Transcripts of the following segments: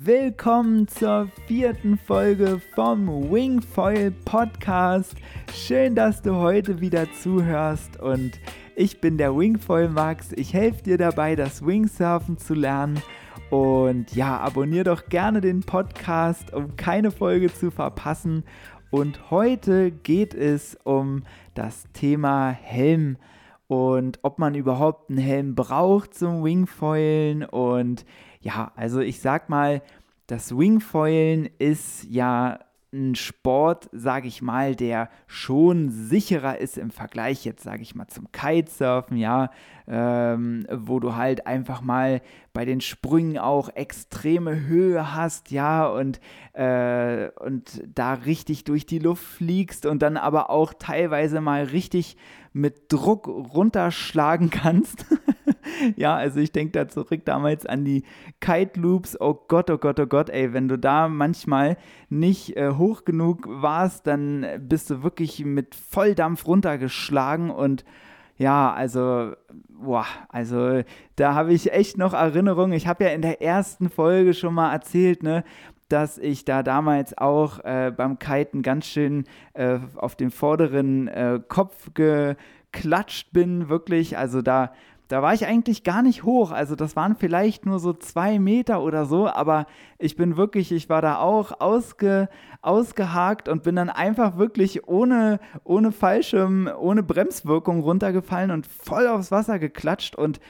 Willkommen zur vierten Folge vom Wingfoil Podcast. Schön, dass du heute wieder zuhörst und ich bin der Wingfoil Max. Ich helfe dir dabei, das Wingsurfen zu lernen. Und ja, abonniere doch gerne den Podcast, um keine Folge zu verpassen. Und heute geht es um das Thema Helm und ob man überhaupt einen Helm braucht zum Wingfoilen und ja, also ich sag mal, das Wingfoilen ist ja ein Sport, sage ich mal, der schon sicherer ist im Vergleich jetzt, sage ich mal, zum Kitesurfen, ja, ähm, wo du halt einfach mal bei den Sprüngen auch extreme Höhe hast, ja, und, äh, und da richtig durch die Luft fliegst und dann aber auch teilweise mal richtig mit Druck runterschlagen kannst. ja, also ich denke da zurück damals an die Kite Loops. Oh Gott, oh Gott, oh Gott, ey, wenn du da manchmal nicht äh, hoch genug warst, dann bist du wirklich mit Volldampf runtergeschlagen und ja, also, boah, also da habe ich echt noch Erinnerungen. Ich habe ja in der ersten Folge schon mal erzählt, ne, dass ich da damals auch äh, beim Kiten ganz schön äh, auf den vorderen äh, Kopf geklatscht bin, wirklich. Also da da war ich eigentlich gar nicht hoch. Also das waren vielleicht nur so zwei Meter oder so, aber ich bin wirklich, ich war da auch ausge, ausgehakt und bin dann einfach wirklich ohne, ohne Fallschirm, ohne Bremswirkung runtergefallen und voll aufs Wasser geklatscht und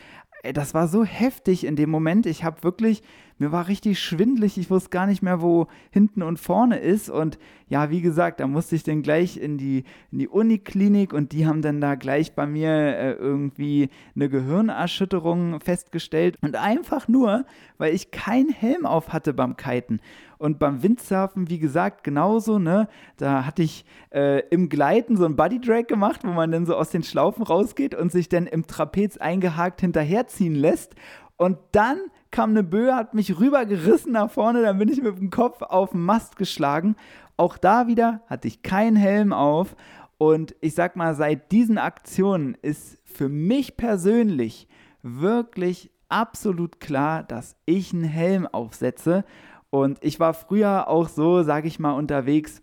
ey, das war so heftig in dem Moment. Ich habe wirklich mir war richtig schwindlig, ich wusste gar nicht mehr, wo hinten und vorne ist. Und ja, wie gesagt, da musste ich dann gleich in die, in die Uniklinik und die haben dann da gleich bei mir äh, irgendwie eine Gehirnerschütterung festgestellt. Und einfach nur, weil ich keinen Helm auf hatte beim Kiten. Und beim Windsurfen, wie gesagt, genauso, ne? Da hatte ich äh, im Gleiten so einen Buddy Drag gemacht, wo man dann so aus den Schlaufen rausgeht und sich dann im Trapez eingehakt hinterherziehen lässt. Und dann kam eine Böe, hat mich rübergerissen nach vorne, dann bin ich mit dem Kopf auf den Mast geschlagen. Auch da wieder hatte ich keinen Helm auf. Und ich sag mal, seit diesen Aktionen ist für mich persönlich wirklich absolut klar, dass ich einen Helm aufsetze. Und ich war früher auch so, sag ich mal, unterwegs,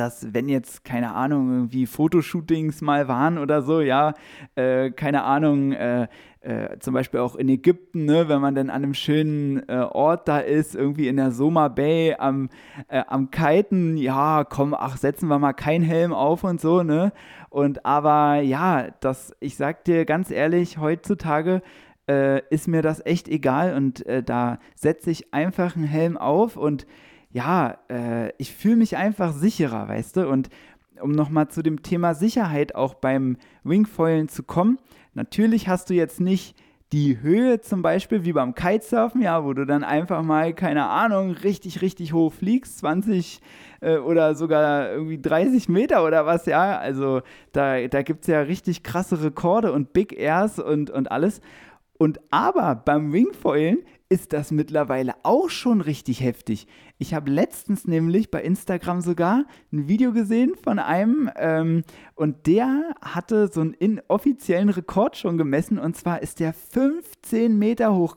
dass wenn jetzt, keine Ahnung, irgendwie Fotoshootings mal waren oder so, ja, äh, keine Ahnung, äh, äh, zum Beispiel auch in Ägypten, ne, wenn man dann an einem schönen äh, Ort da ist, irgendwie in der Soma Bay am, äh, am Kiten, ja, komm, ach, setzen wir mal keinen Helm auf und so, ne? Und aber ja, das, ich sag dir ganz ehrlich, heutzutage äh, ist mir das echt egal und da setze ich einfach einen Helm auf und ja, äh, ich fühle mich einfach sicherer, weißt du? Und um nochmal zu dem Thema Sicherheit auch beim Wingfoilen zu kommen, natürlich hast du jetzt nicht die Höhe zum Beispiel wie beim Kitesurfen, ja, wo du dann einfach mal, keine Ahnung, richtig, richtig hoch fliegst, 20 äh, oder sogar irgendwie 30 Meter oder was, ja. Also da, da gibt es ja richtig krasse Rekorde und Big Airs und, und alles. Und aber beim Wingfoilen ist das mittlerweile auch schon richtig heftig. Ich habe letztens nämlich bei Instagram sogar ein Video gesehen von einem ähm, und der hatte so einen inoffiziellen Rekord schon gemessen und zwar ist der 15 Meter hoch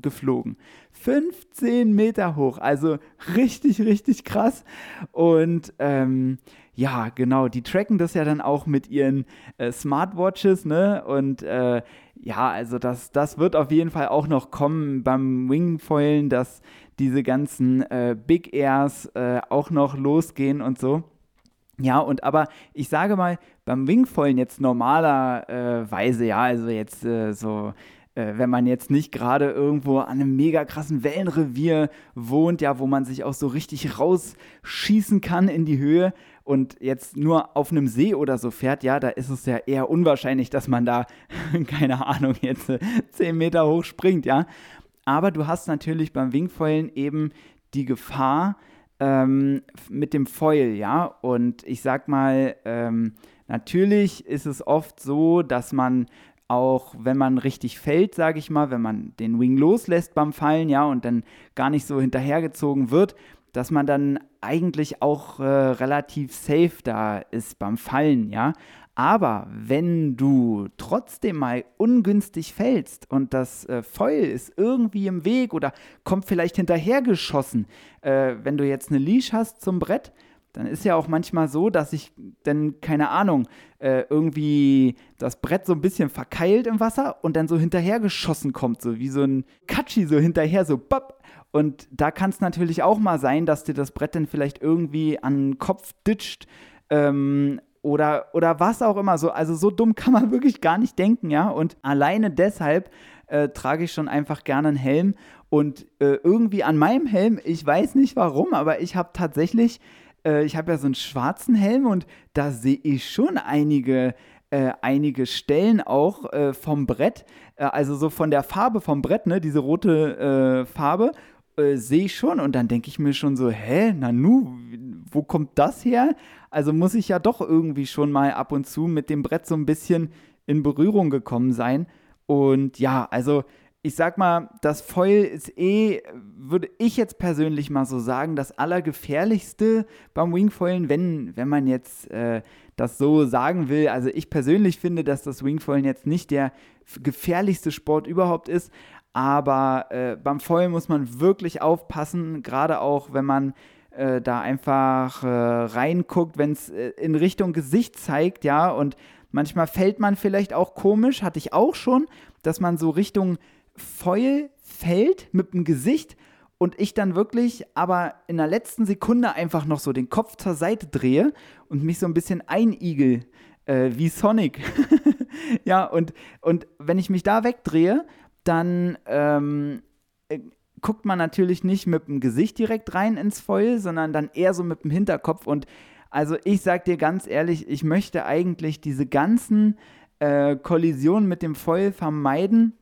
geflogen. 15 Meter hoch, also richtig, richtig krass. Und ähm, ja, genau, die tracken das ja dann auch mit ihren äh, Smartwatches, ne? Und äh, ja, also das, das wird auf jeden Fall auch noch kommen beim Wingfoilen, dass diese ganzen äh, Big Airs äh, auch noch losgehen und so. Ja, und aber ich sage mal, beim Wingfoilen jetzt normalerweise, ja, also jetzt äh, so äh, wenn man jetzt nicht gerade irgendwo an einem mega krassen Wellenrevier wohnt, ja, wo man sich auch so richtig rausschießen kann in die Höhe und jetzt nur auf einem See oder so fährt, ja, da ist es ja eher unwahrscheinlich, dass man da, keine Ahnung, jetzt 10 Meter hoch springt, ja. Aber du hast natürlich beim Wingfoilen eben die Gefahr ähm, mit dem Foil, ja. Und ich sag mal, ähm, natürlich ist es oft so, dass man auch wenn man richtig fällt, sage ich mal, wenn man den Wing loslässt beim Fallen, ja, und dann gar nicht so hinterhergezogen wird, dass man dann eigentlich auch äh, relativ safe da ist beim Fallen, ja. Aber wenn du trotzdem mal ungünstig fällst und das äh, Feuer ist irgendwie im Weg oder kommt vielleicht hinterhergeschossen, äh, wenn du jetzt eine Leash hast zum Brett, dann ist ja auch manchmal so, dass ich dann, keine Ahnung, äh, irgendwie das Brett so ein bisschen verkeilt im Wasser und dann so hinterhergeschossen kommt, so wie so ein Katschi so hinterher, so bap. Und da kann es natürlich auch mal sein, dass dir das Brett dann vielleicht irgendwie an den Kopf ditcht. Ähm, oder, oder was auch immer so. Also so dumm kann man wirklich gar nicht denken, ja. Und alleine deshalb äh, trage ich schon einfach gerne einen Helm. Und äh, irgendwie an meinem Helm, ich weiß nicht warum, aber ich habe tatsächlich, äh, ich habe ja so einen schwarzen Helm und da sehe ich schon einige äh, einige Stellen auch äh, vom Brett, äh, also so von der Farbe vom Brett, ne, diese rote Farbe, äh, sehe ich schon und dann denke ich mir schon so, hä, Nanu, wo kommt das her? Also muss ich ja doch irgendwie schon mal ab und zu mit dem Brett so ein bisschen in Berührung gekommen sein. Und ja, also ich sag mal, das Foil ist eh, würde ich jetzt persönlich mal so sagen, das Allergefährlichste beim Wingfoilen, wenn, wenn man jetzt äh, das so sagen will. Also ich persönlich finde, dass das Wingfoilen jetzt nicht der gefährlichste Sport überhaupt ist, aber äh, beim Foil muss man wirklich aufpassen, gerade auch wenn man äh, da einfach äh, reinguckt, wenn es äh, in Richtung Gesicht zeigt, ja, und manchmal fällt man vielleicht auch komisch, hatte ich auch schon, dass man so Richtung Foil fällt mit dem Gesicht und ich dann wirklich aber in der letzten Sekunde einfach noch so den Kopf zur Seite drehe und mich so ein bisschen einigel, äh, wie Sonic. ja, und, und wenn ich mich da wegdrehe dann ähm, äh, guckt man natürlich nicht mit dem Gesicht direkt rein ins Foil, sondern dann eher so mit dem Hinterkopf. Und also ich sag dir ganz ehrlich, ich möchte eigentlich diese ganzen äh, Kollisionen mit dem Foil vermeiden.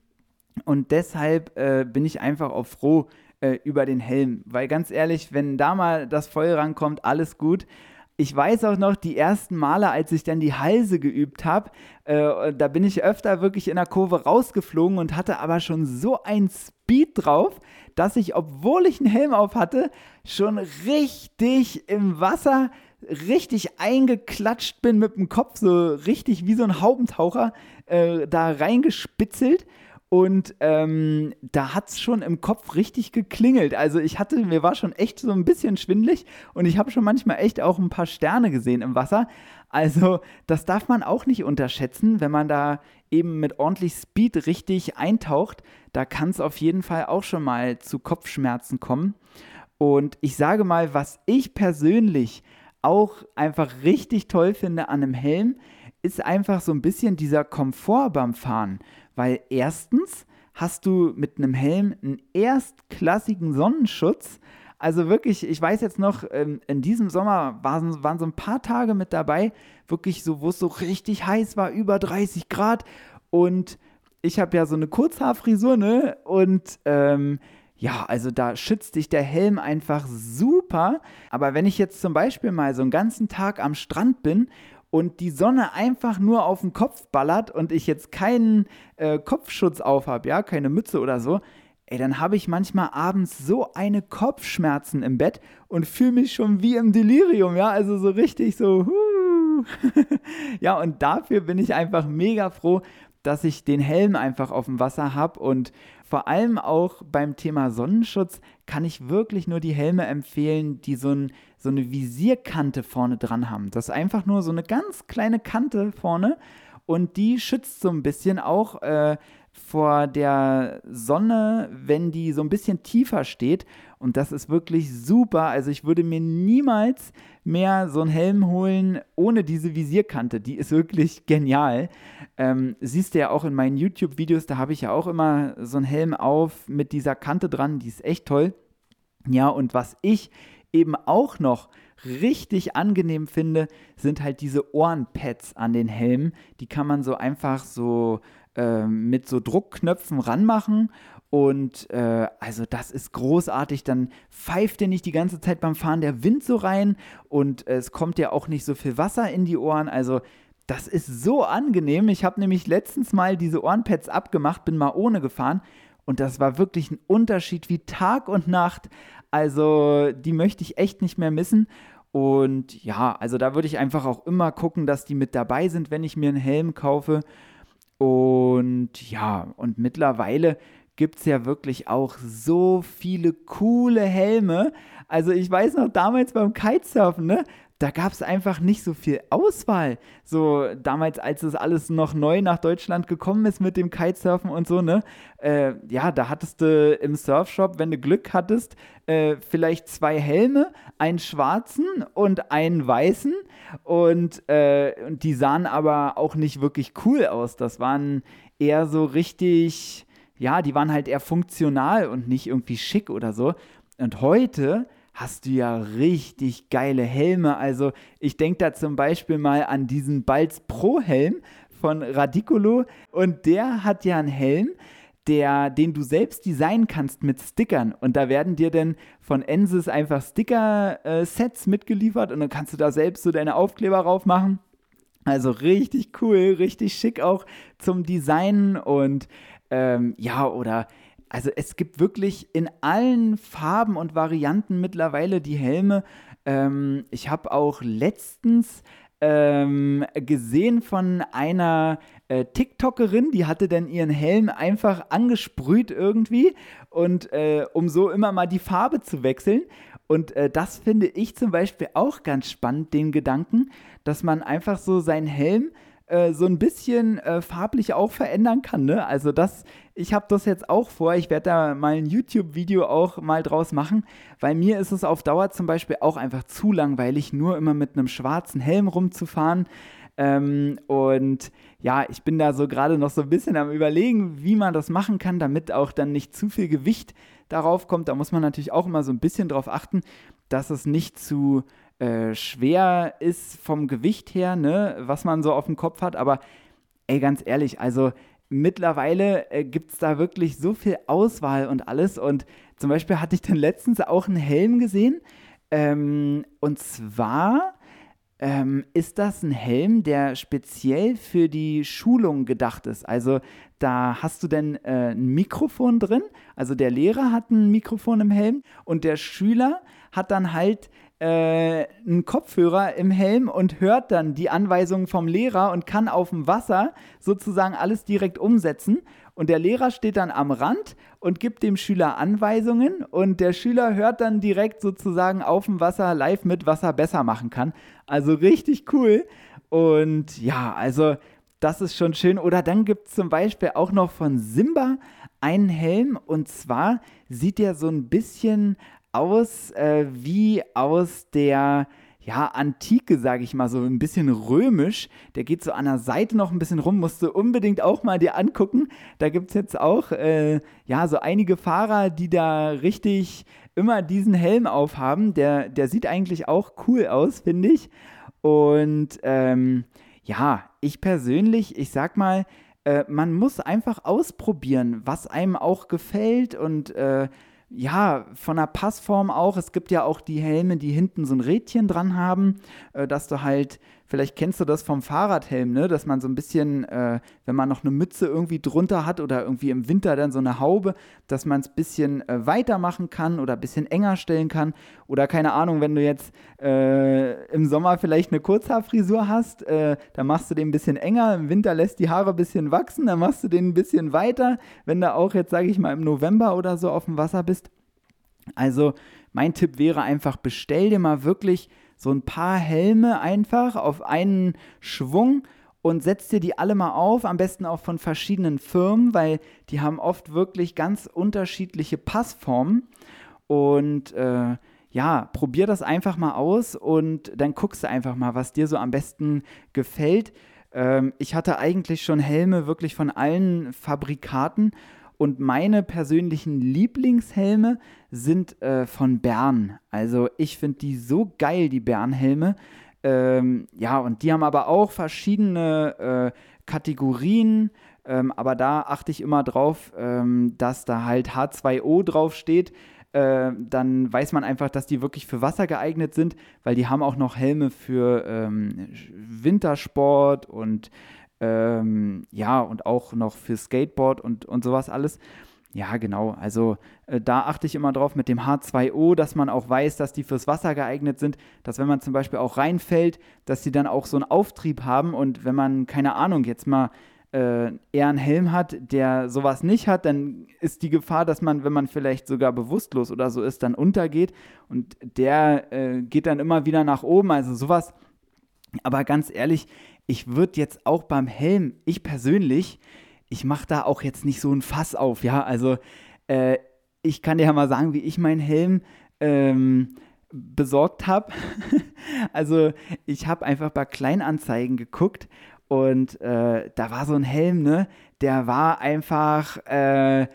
Und deshalb äh, bin ich einfach auch froh äh, über den Helm. Weil ganz ehrlich, wenn da mal das Foil rankommt, alles gut ich weiß auch noch, die ersten Male, als ich dann die Halse geübt habe, äh, da bin ich öfter wirklich in der Kurve rausgeflogen und hatte aber schon so ein Speed drauf, dass ich, obwohl ich einen Helm auf hatte, schon richtig im Wasser richtig eingeklatscht bin mit dem Kopf, so richtig wie so ein Haubentaucher äh, da reingespitzelt und ähm, da hat es schon im Kopf richtig geklingelt. Also ich hatte, mir war schon echt so ein bisschen schwindlig und ich habe schon manchmal echt auch ein paar Sterne gesehen im Wasser. Also das darf man auch nicht unterschätzen, wenn man da eben mit ordentlich Speed richtig eintaucht. Da kann es auf jeden Fall auch schon mal zu Kopfschmerzen kommen. Und ich sage mal, was ich persönlich auch einfach richtig toll finde an einem Helm, ist einfach so ein bisschen dieser Komfort beim Fahren. Weil erstens hast du mit einem Helm einen erstklassigen Sonnenschutz. Also wirklich, ich weiß jetzt noch, ähm, in diesem Sommer waren, waren so ein paar Tage mit dabei, wirklich so, wo es so richtig heiß war, über 30 Grad. Und ich habe ja so eine Kurzhaarfrisur, ne? Und ähm, ja, also da schützt dich der Helm einfach super. Aber wenn ich jetzt zum Beispiel mal so einen ganzen Tag am Strand bin und die Sonne einfach nur auf den Kopf ballert und ich jetzt keinen äh, Kopfschutz auf habe, ja, keine Mütze oder so, ey, dann habe ich manchmal abends so eine Kopfschmerzen im Bett und fühle mich schon wie im Delirium, ja, also so richtig so, huh. ja, und dafür bin ich einfach mega froh, dass ich den Helm einfach auf dem Wasser habe und vor allem auch beim Thema Sonnenschutz kann ich wirklich nur die Helme empfehlen, die so, ein, so eine Visierkante vorne dran haben. Das ist einfach nur so eine ganz kleine Kante vorne und die schützt so ein bisschen auch äh, vor der Sonne, wenn die so ein bisschen tiefer steht. Und das ist wirklich super. Also ich würde mir niemals mehr so einen Helm holen ohne diese Visierkante. Die ist wirklich genial. Ähm, siehst du ja auch in meinen YouTube-Videos, da habe ich ja auch immer so einen Helm auf mit dieser Kante dran. Die ist echt toll. Ja, und was ich eben auch noch richtig angenehm finde, sind halt diese Ohrenpads an den Helmen. Die kann man so einfach so äh, mit so Druckknöpfen ranmachen. Und äh, also das ist großartig. Dann pfeift dir nicht die ganze Zeit beim Fahren der Wind so rein und äh, es kommt ja auch nicht so viel Wasser in die Ohren. Also das ist so angenehm. Ich habe nämlich letztens mal diese Ohrenpads abgemacht, bin mal ohne gefahren. Und das war wirklich ein Unterschied wie Tag und Nacht. Also die möchte ich echt nicht mehr missen. Und ja, also da würde ich einfach auch immer gucken, dass die mit dabei sind, wenn ich mir einen Helm kaufe. Und ja, und mittlerweile gibt es ja wirklich auch so viele coole Helme. Also ich weiß noch damals beim Kitesurfen, ne? Da gab es einfach nicht so viel Auswahl. So damals, als es alles noch neu nach Deutschland gekommen ist mit dem Kitesurfen und so, ne? Äh, ja, da hattest du im Surfshop, wenn du Glück hattest, äh, vielleicht zwei Helme, einen schwarzen und einen weißen. Und, äh, und die sahen aber auch nicht wirklich cool aus. Das waren eher so richtig ja, die waren halt eher funktional und nicht irgendwie schick oder so. Und heute hast du ja richtig geile Helme. Also ich denke da zum Beispiel mal an diesen Balz Pro Helm von Radicolo und der hat ja einen Helm, der, den du selbst designen kannst mit Stickern. Und da werden dir dann von Ensis einfach Sticker-Sets mitgeliefert und dann kannst du da selbst so deine Aufkleber drauf machen. Also richtig cool, richtig schick auch zum Designen und ähm, ja, oder also es gibt wirklich in allen Farben und Varianten mittlerweile die Helme. Ähm, ich habe auch letztens ähm, gesehen von einer äh, TikTokerin, die hatte dann ihren Helm einfach angesprüht irgendwie und äh, um so immer mal die Farbe zu wechseln. Und äh, das finde ich zum Beispiel auch ganz spannend, den Gedanken, dass man einfach so seinen Helm äh, so ein bisschen äh, farblich auch verändern kann. Ne? Also das, ich habe das jetzt auch vor. Ich werde da mal ein YouTube-Video auch mal draus machen, weil mir ist es auf Dauer zum Beispiel auch einfach zu langweilig, nur immer mit einem schwarzen Helm rumzufahren. Ähm, und ja, ich bin da so gerade noch so ein bisschen am Überlegen, wie man das machen kann, damit auch dann nicht zu viel Gewicht darauf kommt. Da muss man natürlich auch immer so ein bisschen drauf achten, dass es nicht zu äh, schwer ist vom Gewicht her, ne, was man so auf dem Kopf hat. Aber ey, ganz ehrlich, also mittlerweile äh, gibt es da wirklich so viel Auswahl und alles. Und zum Beispiel hatte ich dann letztens auch einen Helm gesehen. Ähm, und zwar ähm, ist das ein Helm, der speziell für die Schulung gedacht ist. Also da hast du denn äh, ein Mikrofon drin. Also der Lehrer hat ein Mikrofon im Helm und der Schüler hat dann halt äh, einen Kopfhörer im Helm und hört dann die Anweisungen vom Lehrer und kann auf dem Wasser sozusagen alles direkt umsetzen. Und der Lehrer steht dann am Rand und gibt dem Schüler Anweisungen und der Schüler hört dann direkt sozusagen auf dem Wasser live mit, was er besser machen kann. Also richtig cool. Und ja, also das ist schon schön. Oder dann gibt es zum Beispiel auch noch von Simba einen Helm und zwar sieht der so ein bisschen aus äh, wie aus der ja, Antike, sage ich mal, so ein bisschen römisch. Der geht so an der Seite noch ein bisschen rum, musst du unbedingt auch mal dir angucken. Da gibt es jetzt auch, äh, ja, so einige Fahrer, die da richtig immer diesen Helm aufhaben. Der, der sieht eigentlich auch cool aus, finde ich. Und ähm, ja, ich persönlich, ich sag mal, äh, man muss einfach ausprobieren, was einem auch gefällt und äh, ja, von der Passform auch. Es gibt ja auch die Helme, die hinten so ein Rädchen dran haben, äh, dass du halt Vielleicht kennst du das vom Fahrradhelm, ne? dass man so ein bisschen, äh, wenn man noch eine Mütze irgendwie drunter hat oder irgendwie im Winter dann so eine Haube, dass man es ein bisschen äh, weiter machen kann oder ein bisschen enger stellen kann. Oder keine Ahnung, wenn du jetzt äh, im Sommer vielleicht eine Kurzhaarfrisur hast, äh, dann machst du den ein bisschen enger, im Winter lässt die Haare ein bisschen wachsen, dann machst du den ein bisschen weiter, wenn du auch jetzt, sage ich mal, im November oder so auf dem Wasser bist. Also mein Tipp wäre einfach, bestell dir mal wirklich so ein paar Helme einfach auf einen Schwung und setzt dir die alle mal auf, am besten auch von verschiedenen Firmen, weil die haben oft wirklich ganz unterschiedliche Passformen. Und äh, ja, probier das einfach mal aus und dann guckst du einfach mal, was dir so am besten gefällt. Ähm, ich hatte eigentlich schon Helme wirklich von allen Fabrikaten und meine persönlichen Lieblingshelme sind äh, von Bern. Also ich finde die so geil, die Bernhelme. Ähm, ja, und die haben aber auch verschiedene äh, Kategorien. Ähm, aber da achte ich immer drauf, ähm, dass da halt H2O draufsteht. Äh, dann weiß man einfach, dass die wirklich für Wasser geeignet sind, weil die haben auch noch Helme für ähm, Wintersport und ähm, ja, und auch noch für Skateboard und, und sowas alles. ja, genau. Also äh, da achte ich immer drauf mit dem H2O, dass man auch weiß, dass die fürs Wasser geeignet sind, dass wenn man zum Beispiel auch reinfällt, dass die dann auch so einen Auftrieb haben und wenn man, keine Ahnung, jetzt mal äh, eher einen Helm hat, der sowas nicht hat, dann ist die Gefahr, dass man, wenn man vielleicht sogar bewusstlos oder so ist, dann untergeht und der äh, geht dann immer wieder nach oben. Also sowas. Aber ganz ehrlich, ich würde jetzt auch beim Helm, ich persönlich, ich mache da auch jetzt nicht so ein Fass auf, ja. Also äh, ich kann dir ja mal sagen, wie ich meinen Helm ähm, besorgt habe. also ich habe einfach bei Kleinanzeigen geguckt und äh, da war so ein Helm, ne? Der war einfach, äh,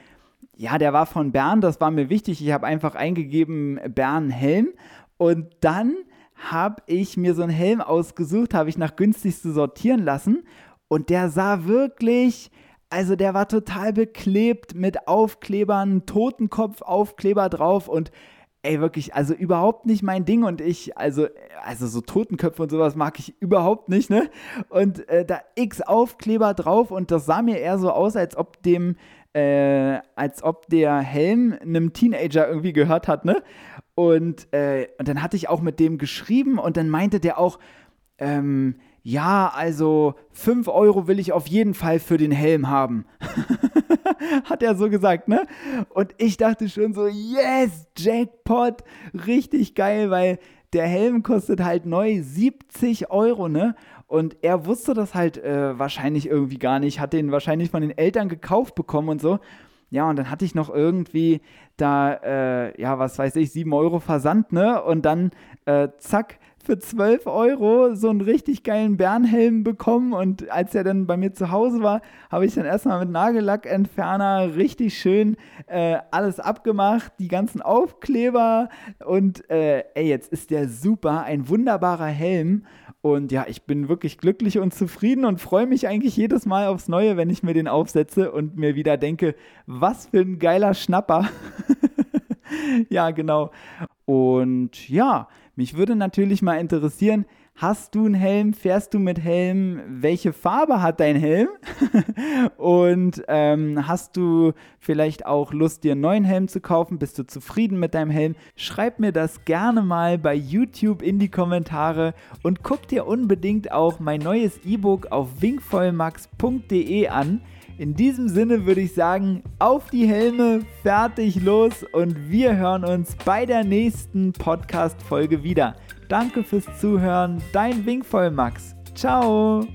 ja, der war von Bern, das war mir wichtig. Ich habe einfach eingegeben Bern Helm und dann habe ich mir so einen Helm ausgesucht, habe ich nach günstigste sortieren lassen und der sah wirklich, also der war total beklebt mit Aufklebern, Totenkopf-Aufkleber drauf und ey, wirklich, also überhaupt nicht mein Ding und ich, also, also so Totenköpfe und sowas mag ich überhaupt nicht, ne? Und äh, da X Aufkleber drauf und das sah mir eher so aus, als ob dem, äh, als ob der Helm einem Teenager irgendwie gehört hat, ne? Und, äh, und dann hatte ich auch mit dem geschrieben und dann meinte der auch, ähm, ja, also 5 Euro will ich auf jeden Fall für den Helm haben. Hat er so gesagt, ne? Und ich dachte schon so, yes, Jackpot, richtig geil, weil der Helm kostet halt neu 70 Euro, ne? Und er wusste das halt äh, wahrscheinlich irgendwie gar nicht, hat den wahrscheinlich von den Eltern gekauft bekommen und so. Ja, und dann hatte ich noch irgendwie da, äh, ja, was weiß ich, 7 Euro Versand, ne? Und dann, äh, zack, für 12 Euro so einen richtig geilen Bärenhelm bekommen. Und als er dann bei mir zu Hause war, habe ich dann erstmal mit Nagellackentferner richtig schön äh, alles abgemacht, die ganzen Aufkleber. Und äh, ey, jetzt ist der super, ein wunderbarer Helm und ja, ich bin wirklich glücklich und zufrieden und freue mich eigentlich jedes Mal aufs Neue, wenn ich mir den aufsetze und mir wieder denke, was für ein geiler Schnapper. ja, genau. Und ja, mich würde natürlich mal interessieren, hast du einen Helm, fährst du mit Helm, welche Farbe hat dein Helm? und ähm, hast du vielleicht auch Lust, dir einen neuen Helm zu kaufen? Bist du zufrieden mit deinem Helm? Schreib mir das gerne mal bei YouTube in die Kommentare und guck dir unbedingt auch mein neues E-Book auf winkvollmax.de an. In diesem Sinne würde ich sagen, auf die Helme, fertig los und wir hören uns bei der nächsten Podcast-Folge wieder. Danke fürs Zuhören, dein Winkvoll Max. Ciao!